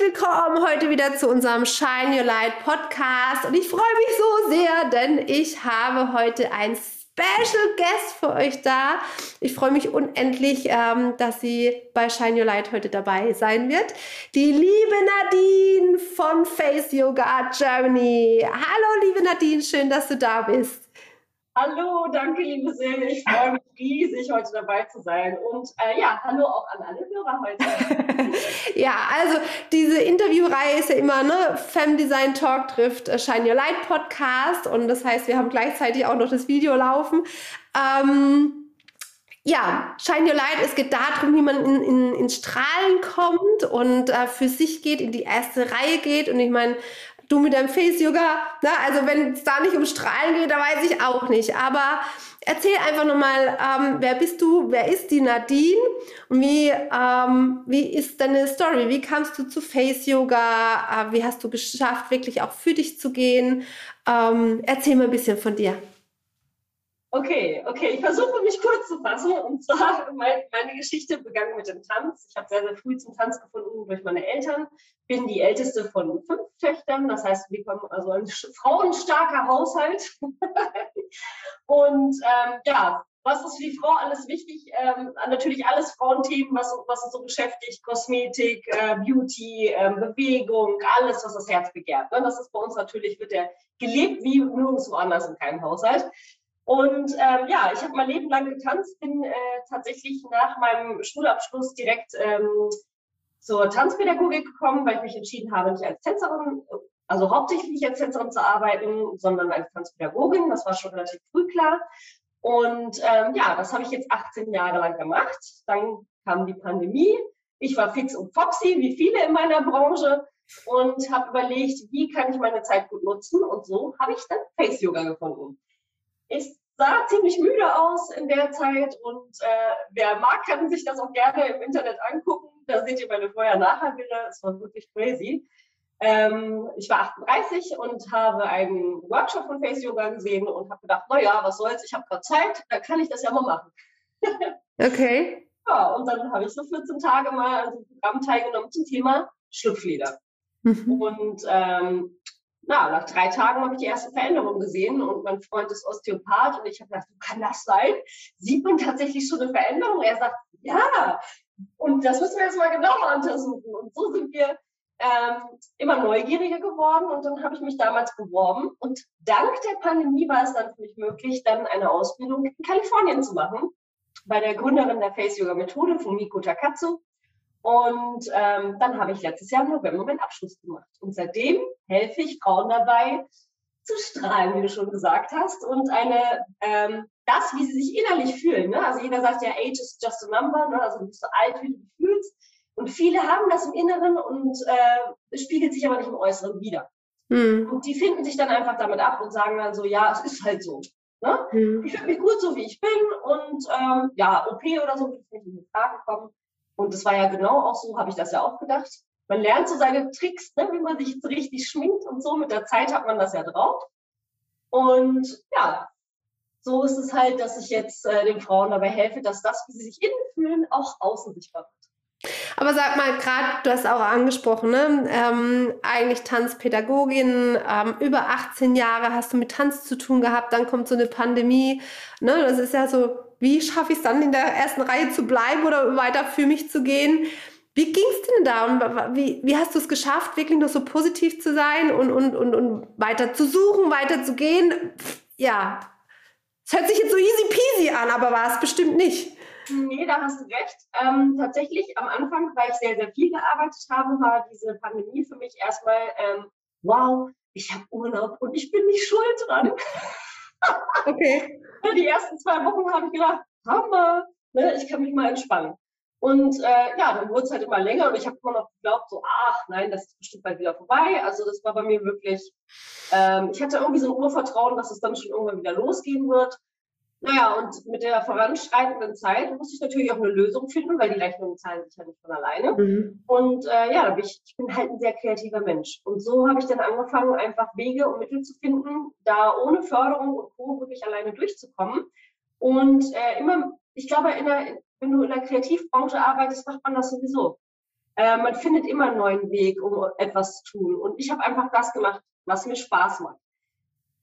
Willkommen heute wieder zu unserem Shine Your Light Podcast. Und ich freue mich so sehr, denn ich habe heute ein Special Guest für euch da. Ich freue mich unendlich, ähm, dass sie bei Shine Your Light heute dabei sein wird. Die liebe Nadine von Face Yoga Germany. Hallo, liebe Nadine, schön, dass du da bist. Hallo, danke, liebe Silke. Ich freue mich riesig, heute dabei zu sein. Und äh, ja, hallo auch an alle Hörer heute. ja, also diese Interviewreihe ist ja immer, ne? Femdesign Talk trifft äh, Shine Your Light Podcast. Und das heißt, wir haben gleichzeitig auch noch das Video laufen. Ähm, ja, Shine Your Light, es geht darum, wie man in, in, ins Strahlen kommt und äh, für sich geht, in die erste Reihe geht. Und ich meine, du mit deinem Face-Yoga, ne? also wenn es da nicht um Strahlen geht, da weiß ich auch nicht. Aber erzähl einfach nochmal, ähm, wer bist du, wer ist die Nadine und wie, ähm, wie ist deine Story? Wie kamst du zu Face-Yoga? Äh, wie hast du geschafft, wirklich auch für dich zu gehen? Ähm, erzähl mal ein bisschen von dir. Okay, okay, ich versuche mich kurz zu fassen. Und zwar, mein, meine Geschichte begann mit dem Tanz. Ich habe sehr, sehr früh zum Tanz gefunden durch meine Eltern. Bin die älteste von fünf Töchtern. Das heißt, wir kommen also ein frauenstarker Haushalt. und ähm, ja, was ist für die Frau alles wichtig? Ähm, natürlich alles Frauenthemen, was, was uns so beschäftigt. Kosmetik, äh, Beauty, äh, Bewegung, alles, was das Herz begehrt. Ne? Das ist bei uns natürlich, wird der gelebt wie nirgendwo anders in keinem Haushalt. Und ähm, ja, ich habe mein Leben lang getanzt, bin äh, tatsächlich nach meinem Schulabschluss direkt ähm, zur Tanzpädagogik gekommen, weil ich mich entschieden habe, nicht als Tänzerin, also hauptsächlich nicht als Tänzerin zu arbeiten, sondern als Tanzpädagogin. Das war schon relativ früh klar. Und ähm, ja, das habe ich jetzt 18 Jahre lang gemacht. Dann kam die Pandemie. Ich war fix und foxy, wie viele in meiner Branche, und habe überlegt, wie kann ich meine Zeit gut nutzen. Und so habe ich dann Face Yoga gefunden. Ich sah ziemlich müde aus in der Zeit und äh, wer mag, kann sich das auch gerne im Internet angucken. Da seht ihr meine Vorher-Nachher-Bilder. Es war wirklich crazy. Ähm, ich war 38 und habe einen Workshop von Face Yoga gesehen und habe gedacht, naja, was soll's, ich habe gerade Zeit, da kann ich das ja mal machen. okay. Ja, und dann habe ich so 14 Tage mal an so einem Programm teilgenommen zum Thema Schlupfleder. Mhm. Und ähm, na, nach drei Tagen habe ich die erste Veränderung gesehen und mein Freund ist Osteopath und ich habe gedacht, kann das sein? Sieht man tatsächlich schon eine Veränderung? Er sagt, ja. Und das müssen wir jetzt mal genauer untersuchen. Und so sind wir ähm, immer neugieriger geworden und dann habe ich mich damals beworben und dank der Pandemie war es dann für mich möglich, dann eine Ausbildung in Kalifornien zu machen bei der Gründerin der Face Yoga Methode, Fumiko Takatsu. Und ähm, dann habe ich letztes Jahr im November meinen Abschluss gemacht. Und seitdem helfe ich Frauen dabei, zu strahlen, wie du schon gesagt hast. Und eine, ähm, das, wie sie sich innerlich fühlen. Ne? Also jeder sagt ja, age is just a number. Ne? Also du bist so alt, wie du dich fühlst. Und viele haben das im Inneren und äh, es spiegelt sich aber nicht im Äußeren wieder. Mhm. Und die finden sich dann einfach damit ab und sagen dann so, ja, es ist halt so. Ne? Mhm. Ich fühle mich gut so, wie ich bin. Und ähm, ja, OP oder so würde ich nicht in Frage kommen. Und das war ja genau auch so, habe ich das ja auch gedacht. Man lernt so seine Tricks, ne, wie man sich so richtig schminkt und so. Mit der Zeit hat man das ja drauf. Und ja, so ist es halt, dass ich jetzt äh, den Frauen dabei helfe, dass das, wie sie sich innen fühlen, auch außen sichtbar wird. Aber sag mal, gerade, du hast auch angesprochen, ne? ähm, eigentlich Tanzpädagogin, ähm, über 18 Jahre hast du mit Tanz zu tun gehabt, dann kommt so eine Pandemie. Ne? Das ist ja so wie schaffe ich es dann in der ersten Reihe zu bleiben oder weiter für mich zu gehen? Wie ging es denn da und wie, wie hast du es geschafft, wirklich noch so positiv zu sein und, und, und, und weiter zu suchen, weiter zu gehen? Ja, es hört sich jetzt so easy peasy an, aber war es bestimmt nicht. Nee, da hast du recht. Ähm, tatsächlich am Anfang, weil ich sehr, sehr viel gearbeitet habe, war diese Pandemie für mich erstmal, ähm, wow, ich habe Urlaub und ich bin nicht schuld dran. Okay. Die ersten zwei Wochen habe ich gedacht, Hammer, ne, ich kann mich mal entspannen. Und äh, ja, dann wurde es halt immer länger und ich habe immer noch geglaubt, so, ach nein, das ist bestimmt bald wieder vorbei. Also das war bei mir wirklich, ähm, ich hatte irgendwie so ein Urvertrauen, dass es dann schon irgendwann wieder losgehen wird. Naja, und mit der voranschreitenden Zeit musste ich natürlich auch eine Lösung finden, weil die Rechnungen zahlen sich ja nicht von alleine. Mhm. Und äh, ja, bin ich, ich, bin halt ein sehr kreativer Mensch. Und so habe ich dann angefangen, einfach Wege und Mittel zu finden, da ohne Förderung und Co. wirklich alleine durchzukommen. Und äh, immer, ich glaube, der, wenn du in der Kreativbranche arbeitest, macht man das sowieso. Äh, man findet immer einen neuen Weg, um etwas zu tun. Und ich habe einfach das gemacht, was mir Spaß macht.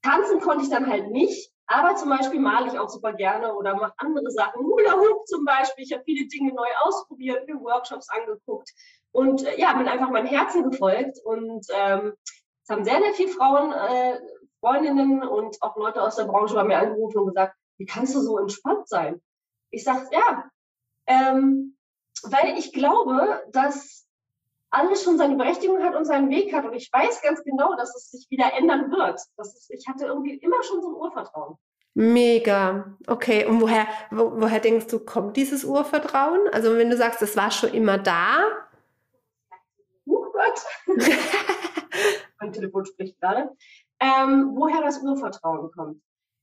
Tanzen konnte ich dann halt nicht, aber zum Beispiel male ich auch super gerne oder mache andere Sachen. Hula Hoop zum Beispiel. Ich habe viele Dinge neu ausprobiert, mir Workshops angeguckt und äh, ja, bin einfach meinem Herzen gefolgt. Und ähm, es haben sehr, sehr viele Frauen, äh, Freundinnen und auch Leute aus der Branche bei mir angerufen und gesagt, wie kannst du so entspannt sein? Ich sage, ja, ähm, weil ich glaube, dass alles schon seine Berechtigung hat und seinen Weg hat. Und ich weiß ganz genau, dass es sich wieder ändern wird. Das ist, ich hatte irgendwie immer schon so ein Urvertrauen. Mega. Okay. Und woher, wo, woher denkst du, kommt dieses Urvertrauen? Also wenn du sagst, es war schon immer da. Oh Gott. mein Telefon spricht gerade. Ähm, woher das Urvertrauen kommt.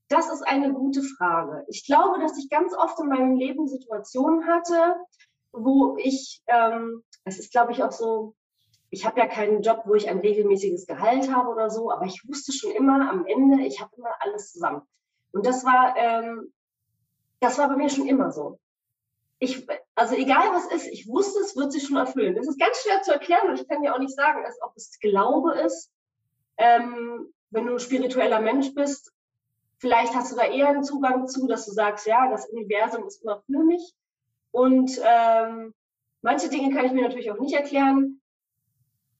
Das ist eine gute Frage. Ich glaube, dass ich ganz oft in meinem Leben Situationen hatte, wo ich ähm, das ist, glaube ich, auch so, ich habe ja keinen Job, wo ich ein regelmäßiges Gehalt habe oder so, aber ich wusste schon immer am Ende, ich habe immer alles zusammen. Und das war, ähm, das war bei mir schon immer so. Ich, also egal was ist, ich wusste, es wird sich schon erfüllen. Das ist ganz schwer zu erklären und ich kann dir auch nicht sagen, als ob es Glaube ist. Ähm, wenn du ein spiritueller Mensch bist, vielleicht hast du da eher einen Zugang zu, dass du sagst, ja, das Universum ist immer für mich. Und ähm, Manche Dinge kann ich mir natürlich auch nicht erklären,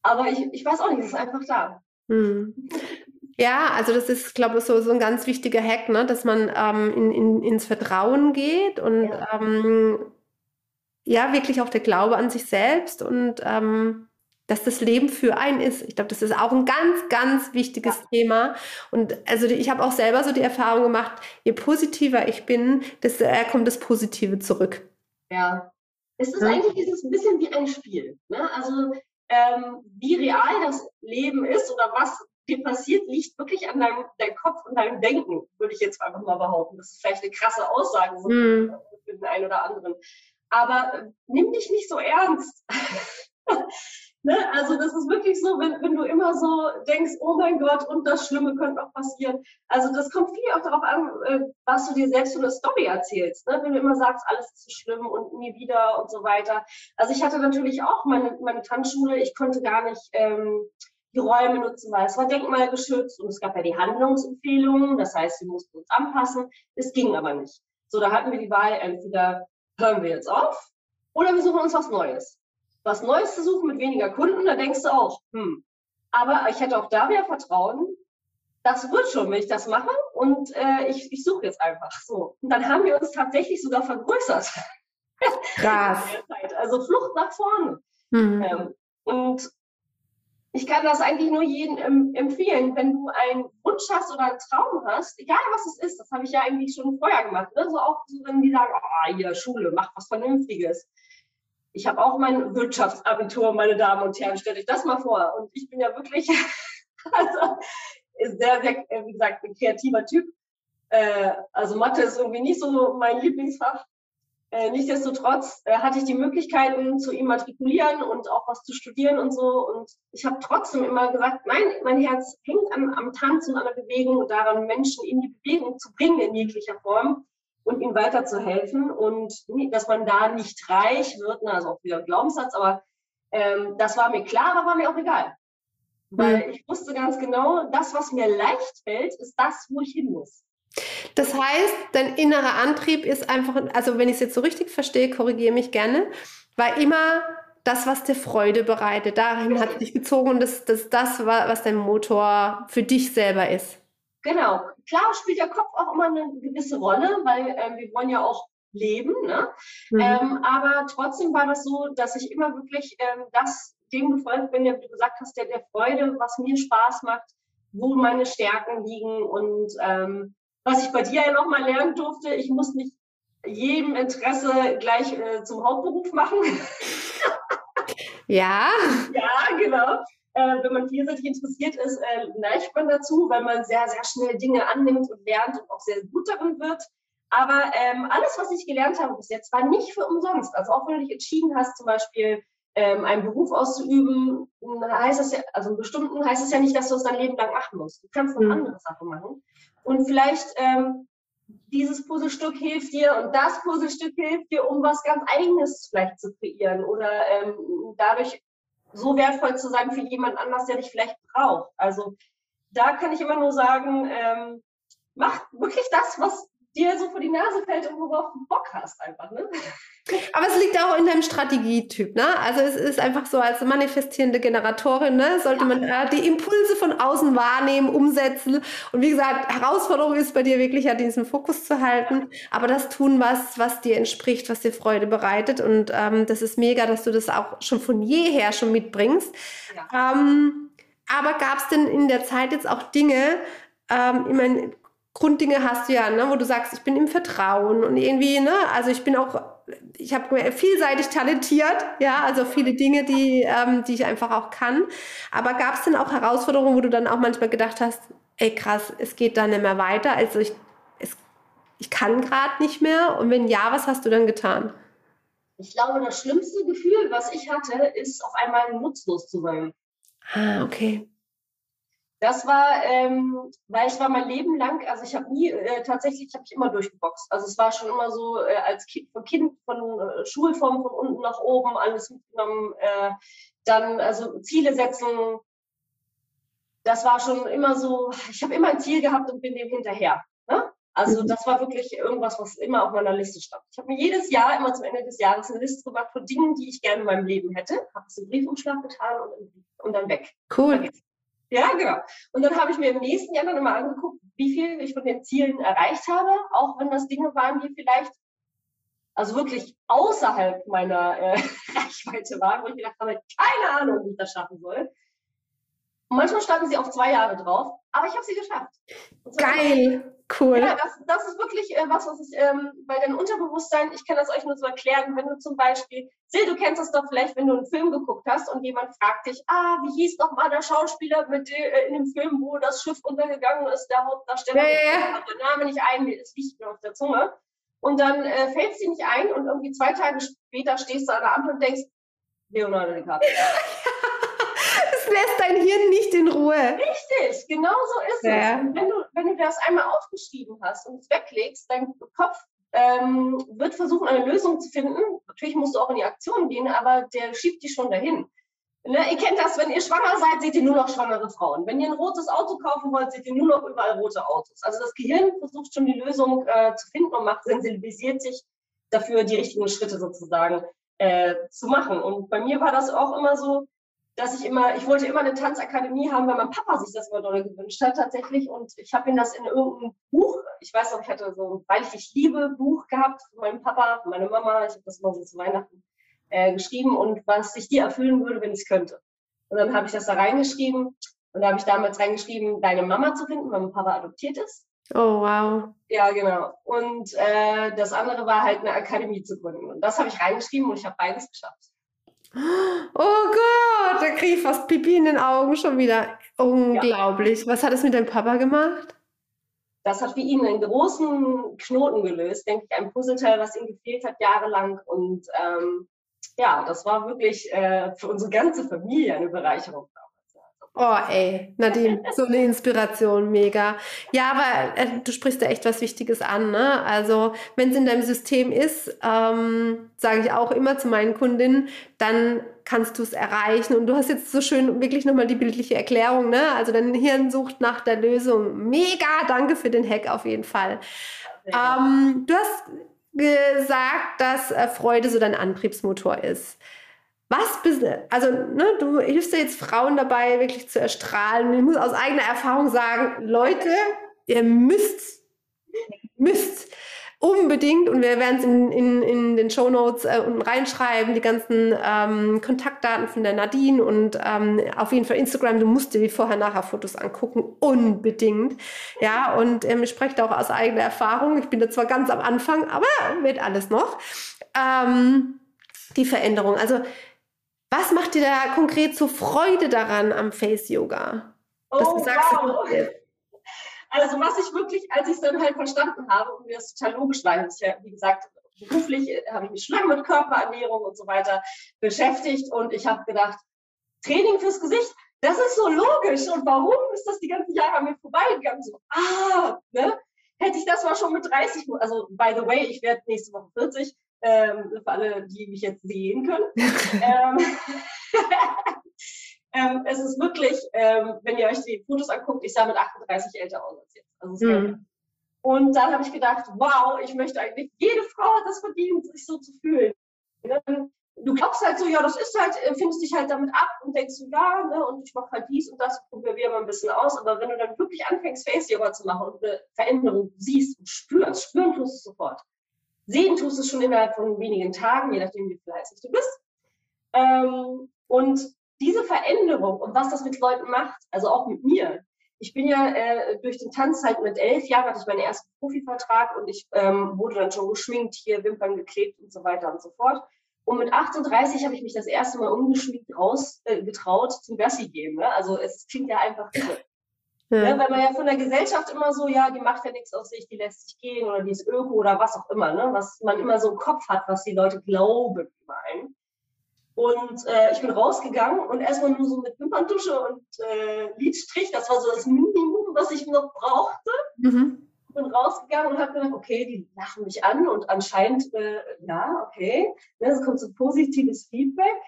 aber ich, ich weiß auch nicht, es ist einfach da. Hm. Ja, also das ist, glaube ich, so, so ein ganz wichtiger Hack, ne? dass man ähm, in, in, ins Vertrauen geht und ja. Ähm, ja, wirklich auch der Glaube an sich selbst und ähm, dass das Leben für einen ist. Ich glaube, das ist auch ein ganz, ganz wichtiges ja. Thema. Und also ich habe auch selber so die Erfahrung gemacht, je positiver ich bin, desto eher kommt das Positive zurück. Ja, es ist eigentlich dieses ein bisschen wie ein Spiel. Ne? Also ähm, wie real das Leben ist oder was dir passiert, liegt wirklich an deinem, deinem Kopf und deinem Denken, würde ich jetzt einfach mal behaupten. Das ist vielleicht eine krasse Aussage so mhm. für den einen oder anderen. Aber äh, nimm dich nicht so ernst. Ne? Also das ist wirklich so, wenn, wenn du immer so denkst, oh mein Gott, und das Schlimme könnte auch passieren. Also das kommt viel auch darauf an, äh, was du dir selbst so eine Story erzählst. Ne? Wenn du immer sagst, alles ist so schlimm und nie wieder und so weiter. Also ich hatte natürlich auch meine, meine Tanzschule, ich konnte gar nicht ähm, die Räume nutzen, weil es war denkmalgeschützt und es gab ja die Handlungsempfehlungen, das heißt, wir mussten uns anpassen. Es ging aber nicht. So, da hatten wir die Wahl, entweder hören wir jetzt auf oder wir suchen uns was Neues was Neues zu suchen mit weniger Kunden, da denkst du auch, hm. Aber ich hätte auch da wieder Vertrauen, das wird schon, wenn ich das mache und äh, ich, ich suche jetzt einfach so. Und dann haben wir uns tatsächlich sogar vergrößert. Krass. also Flucht nach vorne. Mhm. Ähm, und ich kann das eigentlich nur jedem empfehlen, wenn du einen Wunsch hast oder einen Traum hast, egal was es ist, das habe ich ja eigentlich schon vorher gemacht. Ne? So auch so, wenn die sagen, oh, hier Schule, mach was Vernünftiges. Ich habe auch mein Wirtschaftsabitur, meine Damen und Herren, stellt euch das mal vor. Und ich bin ja wirklich, also sehr, sehr, äh, wie gesagt, ein kreativer Typ. Äh, also Mathe ist irgendwie nicht so mein Lieblingsfach. Äh, nichtsdestotrotz hatte ich die Möglichkeiten zu immatrikulieren und auch was zu studieren und so. Und ich habe trotzdem immer gesagt, nein, mein Herz hängt am, am Tanz und an der Bewegung und daran, Menschen in die Bewegung zu bringen in jeglicher Form und ihnen weiterzuhelfen und dass man da nicht reich wird, also auch wieder ein Glaubenssatz, aber ähm, das war mir klar, aber war mir auch egal. Weil mhm. ich wusste ganz genau, das, was mir leicht fällt, ist das, wo ich hin muss. Das heißt, dein innerer Antrieb ist einfach, also wenn ich es jetzt so richtig verstehe, korrigiere mich gerne, war immer das, was dir Freude bereitet. Dahin hat dich gezogen und das, das, das war, was dein Motor für dich selber ist. Genau. Klar spielt der Kopf auch immer eine gewisse Rolle, weil ähm, wir wollen ja auch leben. Ne? Mhm. Ähm, aber trotzdem war das so, dass ich immer wirklich ähm, das dem gefolgt bin, wie du gesagt hast, der, der Freude, was mir Spaß macht, wo meine Stärken liegen und ähm, was ich bei dir ja nochmal lernen durfte, ich muss nicht jedem Interesse gleich äh, zum Hauptberuf machen. ja. Ja, genau. Äh, wenn man vielseitig interessiert ist, äh, neigt man dazu, weil man sehr, sehr schnell Dinge annimmt und lernt und auch sehr gut darin wird. Aber ähm, alles, was ich gelernt habe bis jetzt, war nicht für umsonst. Also auch wenn du dich entschieden hast, zum Beispiel ähm, einen Beruf auszuüben, heißt es ja, also einen bestimmten heißt es ja nicht, dass du es dein Leben lang machen musst. Du kannst eine mhm. andere Sache machen. Und vielleicht ähm, dieses Puzzlestück hilft dir und das Puzzlestück hilft dir, um was ganz Eigenes vielleicht zu kreieren oder ähm, dadurch so wertvoll zu sein für jemand anders, der dich vielleicht braucht. Also da kann ich immer nur sagen, ähm, mach wirklich das, was dir so vor die Nase fällt und worauf du Bock hast einfach. Ne? Aber es liegt auch in deinem Strategietyp, ne? Also es ist einfach so, als manifestierende Generatorin, ne, sollte ja. man äh, die Impulse von außen wahrnehmen, umsetzen. Und wie gesagt, Herausforderung ist bei dir wirklich ja diesen Fokus zu halten, aber das tun, was, was dir entspricht, was dir Freude bereitet. Und ähm, das ist mega, dass du das auch schon von jeher schon mitbringst. Ja. Ähm, aber gab es denn in der Zeit jetzt auch Dinge, ähm, ich meine, Grunddinge hast du ja, ne, wo du sagst, ich bin im Vertrauen und irgendwie, ne, also ich bin auch, ich habe vielseitig talentiert, ja, also viele Dinge, die, ähm, die ich einfach auch kann. Aber gab es denn auch Herausforderungen, wo du dann auch manchmal gedacht hast, ey krass, es geht da nicht mehr weiter, also ich, es, ich kann gerade nicht mehr? Und wenn ja, was hast du dann getan? Ich glaube, das schlimmste Gefühl, was ich hatte, ist auf einmal nutzlos zu sein. Ah, okay. Das war, ähm, weil ich war mein Leben lang, also ich habe nie, äh, tatsächlich, ich habe mich immer durchgeboxt. Also es war schon immer so, äh, als kind, von Kind, von äh, Schulform von unten nach oben, alles mitgenommen. Äh, dann, also Ziele setzen, das war schon immer so, ich habe immer ein Ziel gehabt und bin dem hinterher. Ne? Also mhm. das war wirklich irgendwas, was immer auf meiner Liste stand. Ich habe mir jedes Jahr, immer zum Ende des Jahres, eine Liste gemacht von Dingen, die ich gerne in meinem Leben hätte. Habe es im Briefumschlag getan und, und dann weg. Cool. Vergessen. Ja, genau. Und dann habe ich mir im nächsten Jahr dann immer angeguckt, wie viel ich von den Zielen erreicht habe, auch wenn das Dinge waren, die vielleicht also wirklich außerhalb meiner äh, Reichweite waren, wo ich gedacht habe, keine Ahnung, wie ich das schaffen soll. Und manchmal standen sie auf zwei Jahre drauf, aber ich habe sie geschafft. Geil. Cool. Ja, das, das ist wirklich äh, was, was ich ähm, bei deinem Unterbewusstsein, ich kann das euch nur so erklären, wenn du zum Beispiel, Sil, du kennst das doch vielleicht, wenn du einen Film geguckt hast und jemand fragt dich, ah, wie hieß doch mal der Schauspieler mit äh, in dem Film, wo das Schiff untergegangen ist, der Hauptdarsteller, ja, der Name nicht ein, es liegt mir auf der Zunge. Und dann äh, fällt dir nicht ein und irgendwie zwei Tage später stehst du an der Ampel und denkst, Leonardo DiCaprio. lässt dein Hirn nicht in Ruhe. Richtig, genau so ist ja. es. Und wenn du, wenn du das einmal aufgeschrieben hast und es weglegst, dein Kopf ähm, wird versuchen, eine Lösung zu finden. Natürlich musst du auch in die Aktion gehen, aber der schiebt dich schon dahin. Ne, ihr kennt das, wenn ihr schwanger seid, seht ihr nur noch schwangere Frauen. Wenn ihr ein rotes Auto kaufen wollt, seht ihr nur noch überall rote Autos. Also das Gehirn versucht schon die Lösung äh, zu finden und macht, sensibilisiert sich dafür, die richtigen Schritte sozusagen äh, zu machen. Und bei mir war das auch immer so, dass ich immer, ich wollte immer eine Tanzakademie haben, weil mein Papa sich das immer doll gewünscht hat tatsächlich. Und ich habe ihm das in irgendeinem Buch, ich weiß noch, ich hatte so ein Weil ich dich liebe Buch gehabt von meinem Papa, von meiner Mama, ich habe das mal so zu Weihnachten äh, geschrieben und was sich dir erfüllen würde, wenn ich es könnte. Und dann habe ich das da reingeschrieben und da habe ich damals reingeschrieben, deine Mama zu finden, weil mein Papa adoptiert ist. Oh, wow. Ja, genau. Und äh, das andere war halt eine Akademie zu gründen. Und das habe ich reingeschrieben und ich habe beides geschafft. Oh Gott, da kriege ich fast Pipi in den Augen schon wieder. Unglaublich. Ja. Was hat es mit deinem Papa gemacht? Das hat für ihn einen großen Knoten gelöst, denke ich, ein Puzzleteil, was ihm gefehlt hat jahrelang. Und ähm, ja, das war wirklich äh, für unsere ganze Familie eine Bereicherung. Oh, ey, Nadine, so eine Inspiration, mega. Ja, aber äh, du sprichst da echt was Wichtiges an. Ne? Also, wenn es in deinem System ist, ähm, sage ich auch immer zu meinen Kundinnen, dann kannst du es erreichen. Und du hast jetzt so schön wirklich nochmal die bildliche Erklärung. Ne? Also, dein Hirn sucht nach der Lösung. Mega, danke für den Hack auf jeden Fall. Ähm, du hast gesagt, dass äh, Freude so dein Antriebsmotor ist. Was bist also ne, du hilfst ja jetzt Frauen dabei, wirklich zu erstrahlen. Ich muss aus eigener Erfahrung sagen, Leute, ihr müsst, müsst unbedingt, und wir werden es in, in, in den Show Notes äh, unten reinschreiben, die ganzen ähm, Kontaktdaten von der Nadine und ähm, auf jeden Fall Instagram, du musst dir die Vorher-Nachher-Fotos angucken, unbedingt. Ja, und ähm, ich spreche da auch aus eigener Erfahrung. Ich bin da zwar ganz am Anfang, aber wird alles noch. Ähm, die Veränderung. Also, was macht dir da konkret so Freude daran am Face Yoga? Oh, sagst, wow. Also was ich wirklich, als ich es dann halt verstanden habe und mir das total logisch war, ich ja, wie gesagt, beruflich äh, habe ich mich schon lange mit Körperernährung und so weiter beschäftigt und ich habe gedacht, Training fürs Gesicht, das ist so logisch und warum ist das die ganzen Jahre an mir vorbeigegangen? So, ah, ne? Hätte ich das mal schon mit 30, also by the way, ich werde nächste Woche 40, ähm, für alle, die mich jetzt sehen können. ähm, ähm, es ist wirklich, ähm, wenn ihr euch die Fotos anguckt, ich sah mit 38 älter aus als jetzt. Also mhm. Und dann habe ich gedacht, wow, ich möchte eigentlich, jede Frau hat das verdient, sich so zu fühlen. Du glaubst halt so, ja, das ist halt, äh, findest dich halt damit ab und denkst so, ja, ne, und ich mache halt dies und das, probieren wir mal ein bisschen aus. Aber wenn du dann wirklich anfängst, Face-Yoga zu machen und eine Veränderung siehst und spürst, spüren tust du sofort. Sehen tust du es schon innerhalb von wenigen Tagen, je nachdem, wie fleißig du bist. Ähm, und diese Veränderung und was das mit Leuten macht, also auch mit mir. Ich bin ja äh, durch den Tanz halt mit elf Jahren hatte ich meinen ersten Profivertrag und ich ähm, wurde dann schon geschminkt, hier Wimpern geklebt und so weiter und so fort. Und mit 38 habe ich mich das erste Mal ungeschminkt raus äh, zum Gassi gehen. Ne? Also es klingt ja einfach irre. Ja. Ja, weil man ja von der Gesellschaft immer so, ja, die macht ja nichts aus sich, die lässt sich gehen oder die ist Öko oder was auch immer, ne? was man immer so im Kopf hat, was die Leute glauben über einen. Und äh, ich bin rausgegangen und erstmal nur so mit Wimperntusche und äh, Lidstrich, das war so das Minimum, was ich noch brauchte. Mhm. Bin rausgegangen und habe gedacht, okay, die lachen mich an und anscheinend, äh, ja, okay, ne, es kommt so positives Feedback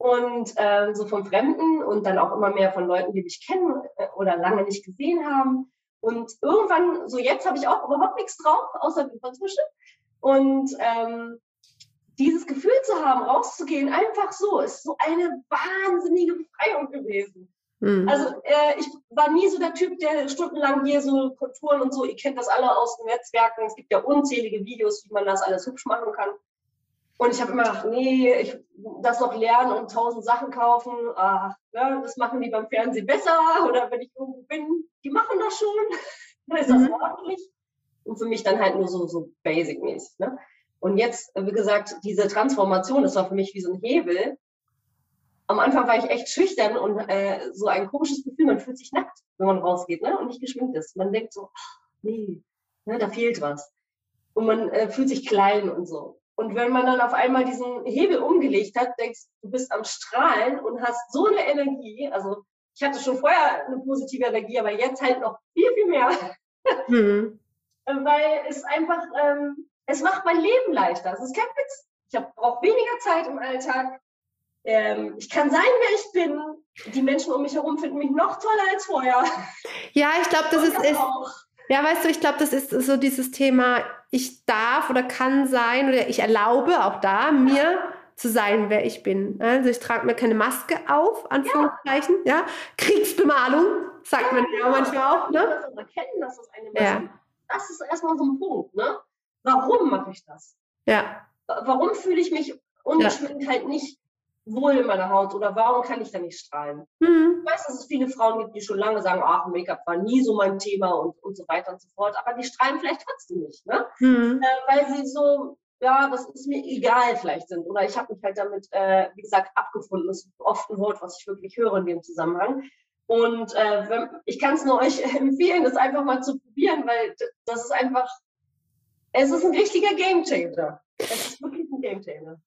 und ähm, so von Fremden und dann auch immer mehr von Leuten, die mich kennen äh, oder lange nicht gesehen haben. Und irgendwann, so jetzt habe ich auch überhaupt nichts drauf, außer Wimperntusche. Und ähm, dieses Gefühl zu haben, rauszugehen, einfach so, ist so eine wahnsinnige Befreiung gewesen. Mhm. Also äh, ich war nie so der Typ, der stundenlang hier so Kulturen und so, ihr kennt das alle aus den Netzwerken, es gibt ja unzählige Videos, wie man das alles hübsch machen kann. Und ich habe immer gedacht, nee, ich das noch lernen und tausend Sachen kaufen, ach, ne, das machen die beim Fernsehen besser oder wenn ich irgendwo bin, die machen das schon, dann ist das mhm. ordentlich. Und für mich dann halt nur so, so basic-mäßig. Ne? Und jetzt, wie gesagt, diese Transformation, das war für mich wie so ein Hebel. Am Anfang war ich echt schüchtern und äh, so ein komisches Gefühl, man fühlt sich nackt, wenn man rausgeht ne? und nicht geschminkt ist. Man denkt so, ach, nee, ne, da fehlt was. Und man äh, fühlt sich klein und so. Und wenn man dann auf einmal diesen Hebel umgelegt hat, denkst du bist am Strahlen und hast so eine Energie. Also ich hatte schon vorher eine positive Energie, aber jetzt halt noch viel, viel mehr. Mhm. Weil es einfach, ähm, es macht mein Leben leichter. Es ist kein Witz. Ich brauche weniger Zeit im Alltag. Ähm, ich kann sein, wer ich bin. Die Menschen um mich herum finden mich noch toller als vorher. Ja, ich glaube, das ist, ist ja, weißt du, ich glaube, das ist so dieses Thema, ich darf oder kann sein oder ich erlaube auch da mir zu sein, wer ich bin. Also ich trage mir keine Maske auf, Anführungszeichen, ja. ja? Kriegsbemalung, sagt ja, man ja manchmal auch, ne? Das erkennen, dass das eine Maske ja. Das ist erstmal so ein Punkt, ne? Warum mache ich das? Ja. Warum fühle ich mich ungeschminkt ja. halt nicht wohl in meiner Haut oder warum kann ich da nicht strahlen? Mhm. Ich weiß, dass es viele Frauen gibt, die schon lange sagen, ach, Make-up war nie so mein Thema und, und so weiter und so fort, aber die strahlen vielleicht trotzdem nicht, ne? Mhm. Äh, weil sie so, ja, das ist mir egal vielleicht sind oder ich habe mich halt damit, äh, wie gesagt, abgefunden. Das ist oft ein Wort, was ich wirklich höre in dem Zusammenhang. Und äh, wenn, ich kann es nur euch empfehlen, das einfach mal zu probieren, weil das ist einfach es ist ein richtiger Gamechanger. Es ist wirklich ein Gamechanger.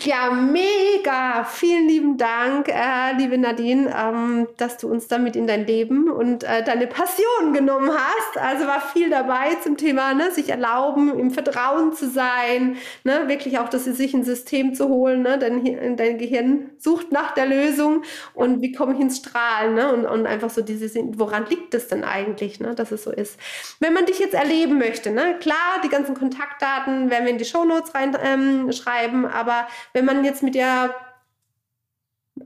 Ja, mega. Vielen lieben Dank, äh, liebe Nadine, ähm, dass du uns damit in dein Leben und äh, deine Passion genommen hast. Also war viel dabei zum Thema, ne, sich erlauben, im Vertrauen zu sein, ne, wirklich auch, dass sie sich ein System zu holen, ne, dein, dein Gehirn sucht nach der Lösung und wie komme ich ins Strahlen, ne, und, und einfach so dieses, woran liegt es denn eigentlich, ne, dass es so ist. Wenn man dich jetzt erleben möchte, ne, klar, die ganzen Kontaktdaten werden wir in die Shownotes reinschreiben, ähm, aber wenn man jetzt mit dir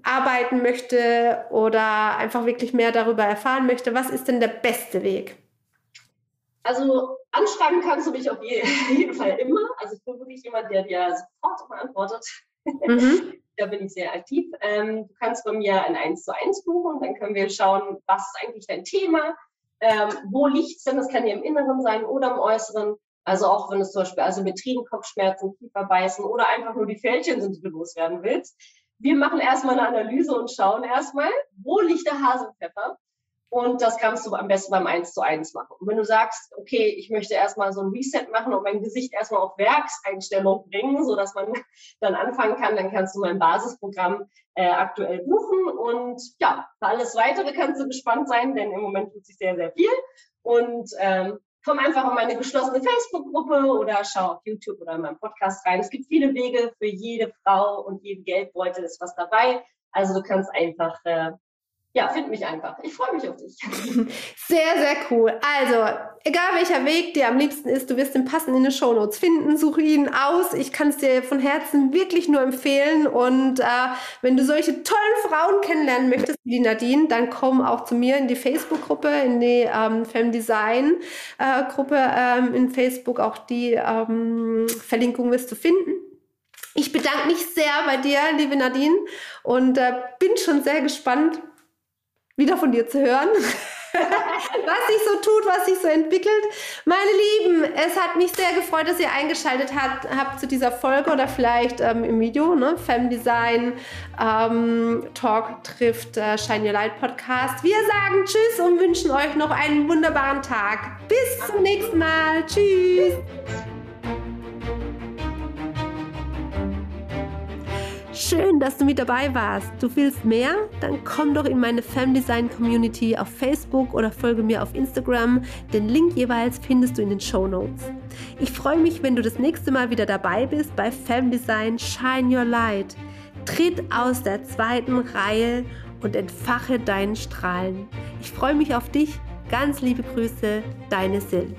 arbeiten möchte oder einfach wirklich mehr darüber erfahren möchte, was ist denn der beste Weg? Also anschreiben kannst du mich auf jeden Fall immer. Also ich bin wirklich jemand, der dir sofort antwortet. Mhm. da bin ich sehr aktiv. Ähm, du kannst bei mir ein 1 zu 1 buchen, dann können wir schauen, was ist eigentlich dein Thema, ähm, wo liegt es denn, das kann ja im Inneren sein oder im Äußeren. Also auch wenn es zum Beispiel Asymmetrien, Kopfschmerzen, Kieferbeißen oder einfach nur die Fältchen sind, die du loswerden willst. Wir machen erstmal eine Analyse und schauen erstmal, wo liegt der Haselpfeffer und das kannst du am besten beim 1 zu 1 machen. Und wenn du sagst, okay, ich möchte erstmal so ein Reset machen und mein Gesicht erstmal auf Werkseinstellung bringen, so dass man dann anfangen kann, dann kannst du mein Basisprogramm äh, aktuell buchen. Und ja, für alles weitere kannst du gespannt sein, denn im Moment tut sich sehr, sehr viel. Und ähm, komm einfach in meine geschlossene Facebook-Gruppe oder schau auf YouTube oder in meinem Podcast rein. Es gibt viele Wege für jede Frau und jeden Geldbeutel ist was dabei. Also du kannst einfach äh, ja, find mich einfach. Ich freue mich auf dich. Sehr, sehr cool. Also, egal welcher Weg dir am liebsten ist, du wirst den passend in den Shownotes finden. Suche ihn aus. Ich kann es dir von Herzen wirklich nur empfehlen. Und äh, wenn du solche tollen Frauen kennenlernen möchtest, wie Nadine, dann komm auch zu mir in die Facebook-Gruppe, in die ähm, Femdesign-Gruppe äh, ähm, in Facebook. Auch die ähm, Verlinkung wirst du finden. Ich bedanke mich sehr bei dir, liebe Nadine, und äh, bin schon sehr gespannt, wieder von dir zu hören, was sich so tut, was sich so entwickelt. Meine Lieben, es hat mich sehr gefreut, dass ihr eingeschaltet habt, habt zu dieser Folge oder vielleicht ähm, im Video, ne? Femdesign ähm, Talk trifft äh, Shine Your Light Podcast. Wir sagen Tschüss und wünschen euch noch einen wunderbaren Tag. Bis zum nächsten Mal. Tschüss. Schön, dass du mit dabei warst. Du willst mehr? Dann komm doch in meine Femdesign Community auf Facebook oder folge mir auf Instagram. Den Link jeweils findest du in den Show Notes. Ich freue mich, wenn du das nächste Mal wieder dabei bist bei Femdesign Shine Your Light. Tritt aus der zweiten Reihe und entfache deinen Strahlen. Ich freue mich auf dich. Ganz liebe Grüße, deine Sil.